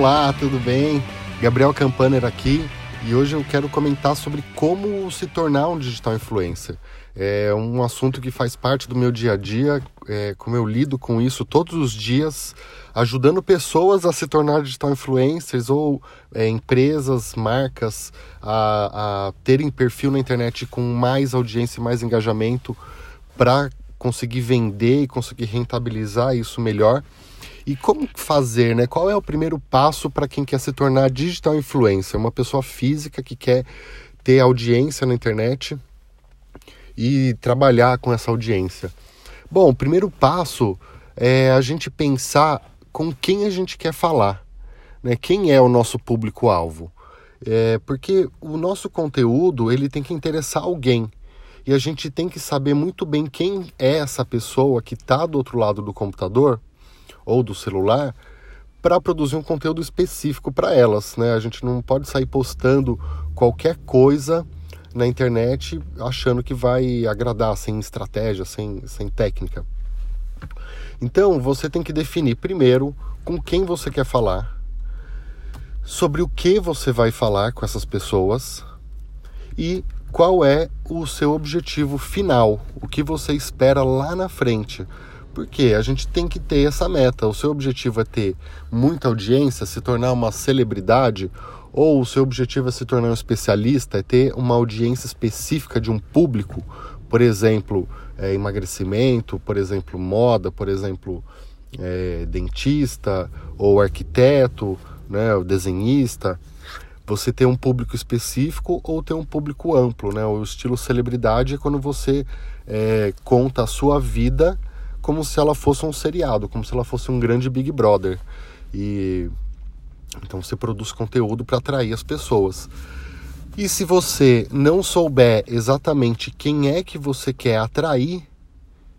Olá, tudo bem? Gabriel Campaner aqui e hoje eu quero comentar sobre como se tornar um digital influencer. É um assunto que faz parte do meu dia a dia, é, como eu lido com isso todos os dias, ajudando pessoas a se tornar digital influencers ou é, empresas, marcas a, a terem perfil na internet com mais audiência e mais engajamento para conseguir vender e conseguir rentabilizar isso melhor. E como fazer, né? Qual é o primeiro passo para quem quer se tornar digital influencer? Uma pessoa física que quer ter audiência na internet e trabalhar com essa audiência. Bom, o primeiro passo é a gente pensar com quem a gente quer falar, né? Quem é o nosso público-alvo? É, porque o nosso conteúdo ele tem que interessar alguém e a gente tem que saber muito bem quem é essa pessoa que está do outro lado do computador ou do celular para produzir um conteúdo específico para elas, né? A gente não pode sair postando qualquer coisa na internet achando que vai agradar sem estratégia, sem, sem técnica. Então você tem que definir primeiro com quem você quer falar, sobre o que você vai falar com essas pessoas e qual é o seu objetivo final, o que você espera lá na frente. Porque a gente tem que ter essa meta. O seu objetivo é ter muita audiência, se tornar uma celebridade, ou o seu objetivo é se tornar um especialista, é ter uma audiência específica de um público, por exemplo, é, emagrecimento, por exemplo, moda, por exemplo, é, dentista ou arquiteto, né, desenhista você ter um público específico ou ter um público amplo, né? O estilo celebridade é quando você é, conta a sua vida como se ela fosse um seriado, como se ela fosse um grande Big Brother. E então você produz conteúdo para atrair as pessoas. E se você não souber exatamente quem é que você quer atrair,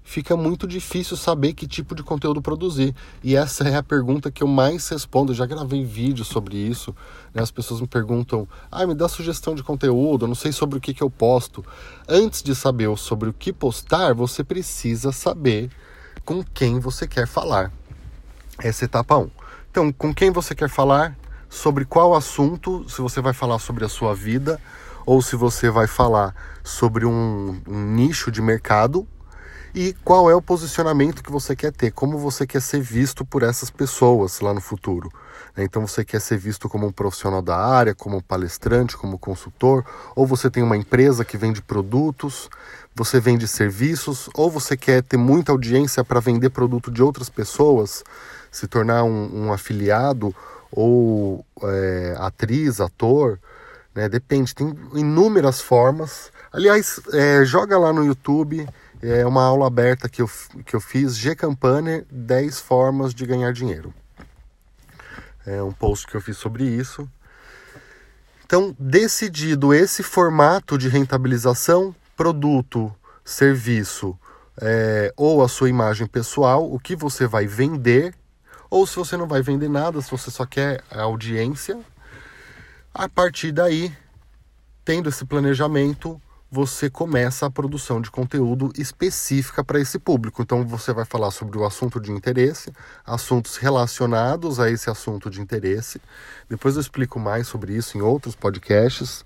fica muito difícil saber que tipo de conteúdo produzir. E essa é a pergunta que eu mais respondo. Eu já gravei vídeo sobre isso. Né? As pessoas me perguntam: ah, me dá sugestão de conteúdo, eu não sei sobre o que, que eu posto. Antes de saber sobre o que postar, você precisa saber com quem você quer falar. Essa é etapa 1. Então, com quem você quer falar, sobre qual assunto, se você vai falar sobre a sua vida ou se você vai falar sobre um, um nicho de mercado e qual é o posicionamento que você quer ter, como você quer ser visto por essas pessoas lá no futuro. Né? Então você quer ser visto como um profissional da área, como palestrante, como consultor, ou você tem uma empresa que vende produtos, você vende serviços, ou você quer ter muita audiência para vender produto de outras pessoas, se tornar um, um afiliado ou é, atriz, ator, né? depende, tem inúmeras formas. Aliás, é, joga lá no YouTube é uma aula aberta que eu, que eu fiz, G Campaner, 10 formas de ganhar dinheiro. É um post que eu fiz sobre isso. Então, decidido esse formato de rentabilização, produto, serviço é, ou a sua imagem pessoal, o que você vai vender, ou se você não vai vender nada, se você só quer a audiência, a partir daí, tendo esse planejamento, você começa a produção de conteúdo específica para esse público. Então você vai falar sobre o assunto de interesse, assuntos relacionados a esse assunto de interesse. Depois eu explico mais sobre isso em outros podcasts.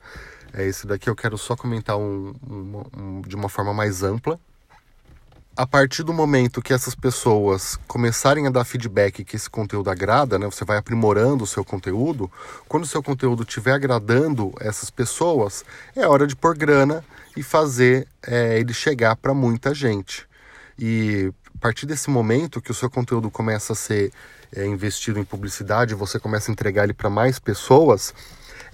É, esse daqui eu quero só comentar um, um, um, de uma forma mais ampla. A partir do momento que essas pessoas começarem a dar feedback que esse conteúdo agrada, né, você vai aprimorando o seu conteúdo. Quando o seu conteúdo estiver agradando essas pessoas, é hora de pôr grana e fazer é, ele chegar para muita gente. E a partir desse momento que o seu conteúdo começa a ser é, investido em publicidade, você começa a entregar ele para mais pessoas,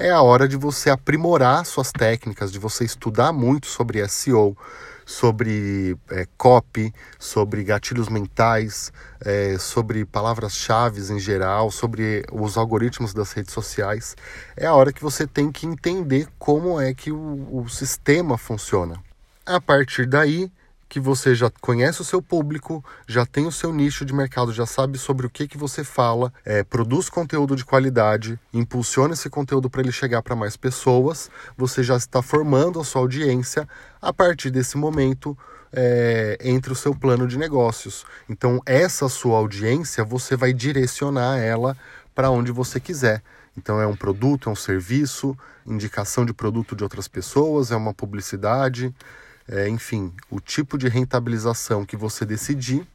é a hora de você aprimorar suas técnicas, de você estudar muito sobre SEO, sobre é, copy, sobre gatilhos mentais, é, sobre palavras-chave em geral, sobre os algoritmos das redes sociais. É a hora que você tem que entender como é que o, o sistema funciona. A partir daí, que você já conhece o seu público, já tem o seu nicho de mercado, já sabe sobre o que, que você fala, é, produz conteúdo de qualidade, impulsiona esse conteúdo para ele chegar para mais pessoas, você já está formando a sua audiência a partir desse momento. É, entre o seu plano de negócios. Então, essa sua audiência você vai direcionar ela para onde você quiser. Então é um produto, é um serviço, indicação de produto de outras pessoas, é uma publicidade, é, enfim, o tipo de rentabilização que você decidir,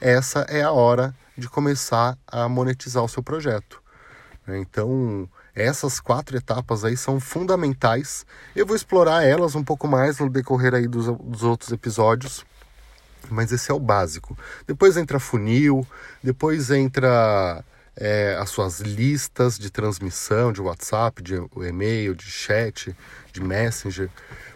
essa é a hora de começar a monetizar o seu projeto. Então, essas quatro etapas aí são fundamentais. Eu vou explorar elas um pouco mais no decorrer aí dos, dos outros episódios, mas esse é o básico. Depois entra funil, depois entra é, as suas listas de transmissão de WhatsApp, de e-mail, de chat, de Messenger,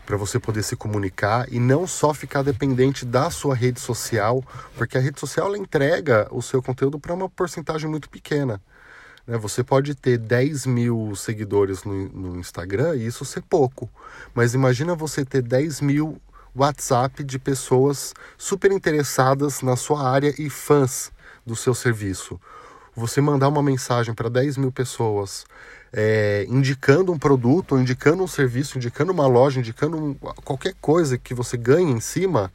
para você poder se comunicar e não só ficar dependente da sua rede social, porque a rede social entrega o seu conteúdo para uma porcentagem muito pequena. Né? Você pode ter 10 mil seguidores no, no Instagram e isso ser pouco, mas imagina você ter 10 mil WhatsApp de pessoas super interessadas na sua área e fãs do seu serviço você mandar uma mensagem para 10 mil pessoas é, indicando um produto, indicando um serviço, indicando uma loja, indicando um, qualquer coisa que você ganhe em cima,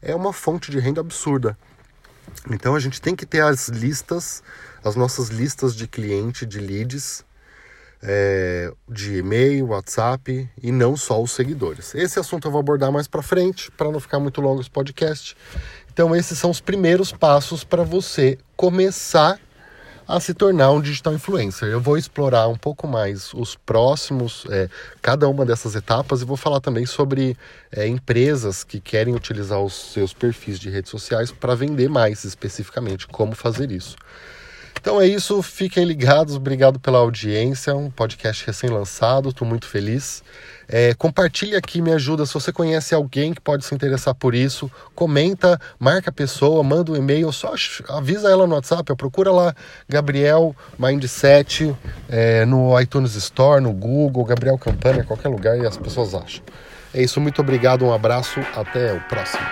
é uma fonte de renda absurda. Então a gente tem que ter as listas, as nossas listas de cliente, de leads, é, de e-mail, WhatsApp e não só os seguidores. Esse assunto eu vou abordar mais para frente, para não ficar muito longo esse podcast. Então esses são os primeiros passos para você começar a se tornar um digital influencer. Eu vou explorar um pouco mais os próximos, é, cada uma dessas etapas, e vou falar também sobre é, empresas que querem utilizar os seus perfis de redes sociais para vender mais especificamente, como fazer isso. Então é isso, fiquem ligados, obrigado pela audiência, um podcast recém-lançado, estou muito feliz. É, compartilhe aqui, me ajuda. Se você conhece alguém que pode se interessar por isso, comenta, marca a pessoa, manda um e-mail, só avisa ela no WhatsApp, procura lá Gabriel Mindset é, no iTunes Store, no Google, Gabriel Campana, qualquer lugar e as pessoas acham. É isso, muito obrigado, um abraço, até o próximo.